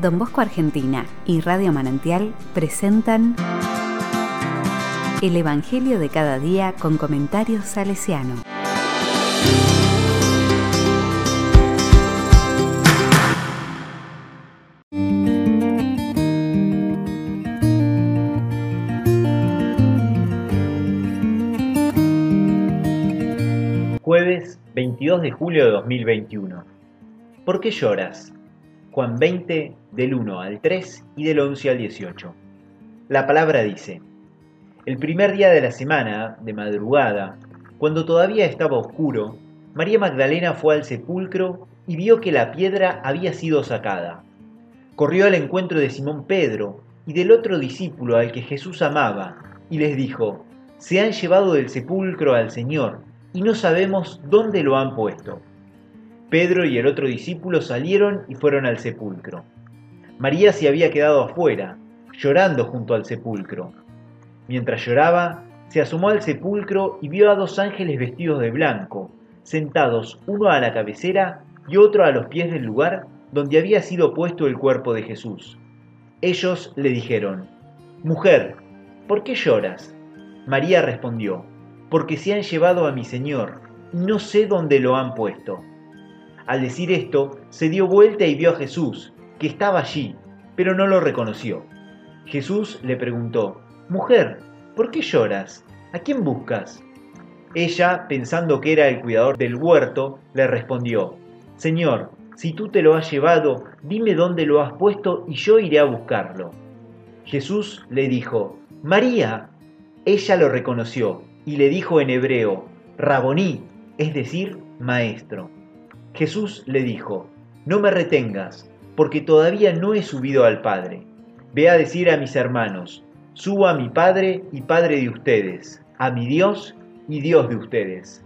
Don Bosco Argentina y Radio Manantial presentan El Evangelio de cada día con comentarios salesiano. Jueves 22 de julio de 2021. ¿Por qué lloras? Juan 20 del 1 al 3 y del 11 al 18. La palabra dice, el primer día de la semana, de madrugada, cuando todavía estaba oscuro, María Magdalena fue al sepulcro y vio que la piedra había sido sacada. Corrió al encuentro de Simón Pedro y del otro discípulo al que Jesús amaba, y les dijo, Se han llevado del sepulcro al Señor, y no sabemos dónde lo han puesto. Pedro y el otro discípulo salieron y fueron al sepulcro. María se había quedado afuera, llorando junto al sepulcro. Mientras lloraba, se asomó al sepulcro y vio a dos ángeles vestidos de blanco, sentados uno a la cabecera y otro a los pies del lugar donde había sido puesto el cuerpo de Jesús. Ellos le dijeron, Mujer, ¿por qué lloras? María respondió, Porque se han llevado a mi Señor, y no sé dónde lo han puesto. Al decir esto, se dio vuelta y vio a Jesús, que estaba allí, pero no lo reconoció. Jesús le preguntó, Mujer, ¿por qué lloras? ¿A quién buscas? Ella, pensando que era el cuidador del huerto, le respondió, Señor, si tú te lo has llevado, dime dónde lo has puesto y yo iré a buscarlo. Jesús le dijo, María. Ella lo reconoció y le dijo en hebreo, Raboní, es decir, maestro. Jesús le dijo, No me retengas, porque todavía no he subido al Padre. Ve a decir a mis hermanos, Subo a mi Padre y Padre de ustedes, a mi Dios y Dios de ustedes.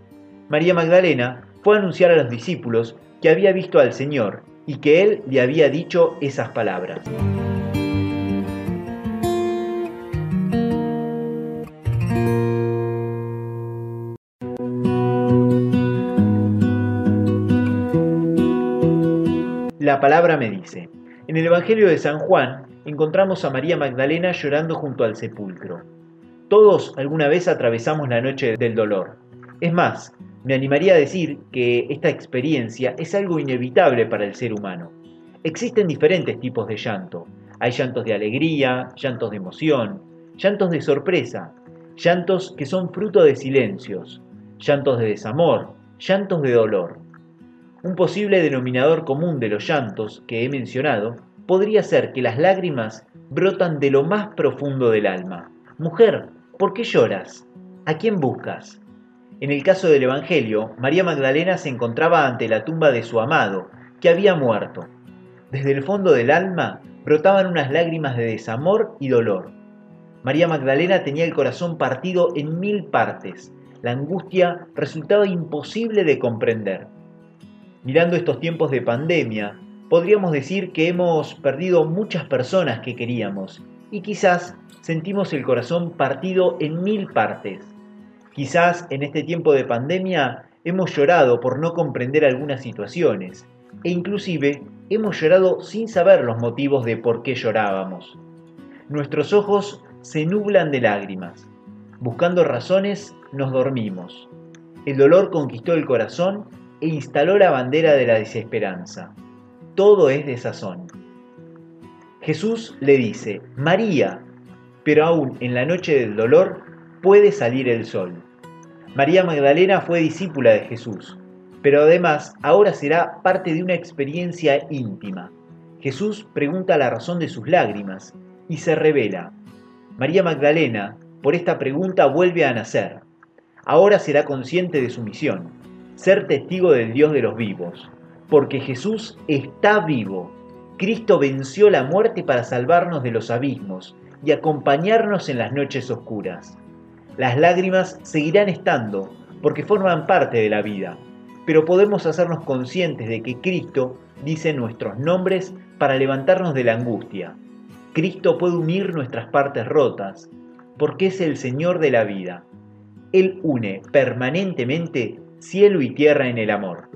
María Magdalena fue a anunciar a los discípulos que había visto al Señor y que Él le había dicho esas palabras. La palabra me dice. En el Evangelio de San Juan encontramos a María Magdalena llorando junto al sepulcro. Todos alguna vez atravesamos la noche del dolor. Es más, me animaría a decir que esta experiencia es algo inevitable para el ser humano. Existen diferentes tipos de llanto. Hay llantos de alegría, llantos de emoción, llantos de sorpresa, llantos que son fruto de silencios, llantos de desamor, llantos de dolor. Un posible denominador común de los llantos que he mencionado podría ser que las lágrimas brotan de lo más profundo del alma. Mujer, ¿por qué lloras? ¿A quién buscas? En el caso del Evangelio, María Magdalena se encontraba ante la tumba de su amado, que había muerto. Desde el fondo del alma brotaban unas lágrimas de desamor y dolor. María Magdalena tenía el corazón partido en mil partes. La angustia resultaba imposible de comprender. Mirando estos tiempos de pandemia, podríamos decir que hemos perdido muchas personas que queríamos y quizás sentimos el corazón partido en mil partes. Quizás en este tiempo de pandemia hemos llorado por no comprender algunas situaciones e inclusive hemos llorado sin saber los motivos de por qué llorábamos. Nuestros ojos se nublan de lágrimas. Buscando razones nos dormimos. El dolor conquistó el corazón e instaló la bandera de la desesperanza todo es de sazón. Jesús le dice, María, pero aún en la noche del dolor puede salir el sol. María Magdalena fue discípula de Jesús, pero además ahora será parte de una experiencia íntima. Jesús pregunta la razón de sus lágrimas y se revela. María Magdalena, por esta pregunta, vuelve a nacer. Ahora será consciente de su misión, ser testigo del Dios de los vivos, porque Jesús está vivo. Cristo venció la muerte para salvarnos de los abismos y acompañarnos en las noches oscuras. Las lágrimas seguirán estando porque forman parte de la vida, pero podemos hacernos conscientes de que Cristo dice nuestros nombres para levantarnos de la angustia. Cristo puede unir nuestras partes rotas, porque es el Señor de la vida. Él une permanentemente cielo y tierra en el amor.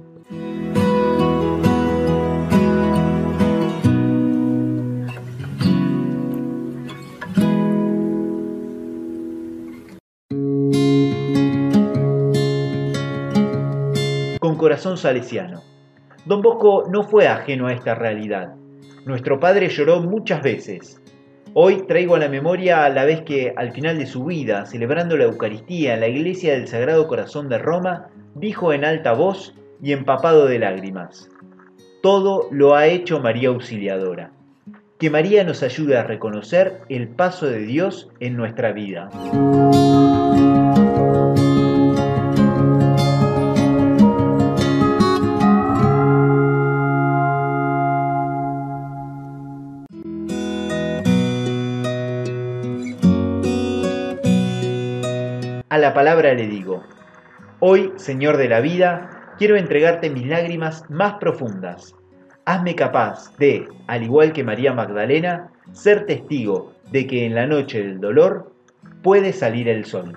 Con corazón salesiano. Don Bosco no fue ajeno a esta realidad. Nuestro padre lloró muchas veces. Hoy traigo a la memoria la vez que al final de su vida, celebrando la Eucaristía en la iglesia del Sagrado Corazón de Roma, dijo en alta voz y empapado de lágrimas, Todo lo ha hecho María Auxiliadora. Que María nos ayude a reconocer el paso de Dios en nuestra vida. A la palabra le digo, hoy, Señor de la vida, quiero entregarte mis lágrimas más profundas. Hazme capaz de, al igual que María Magdalena, ser testigo de que en la noche del dolor puede salir el sol.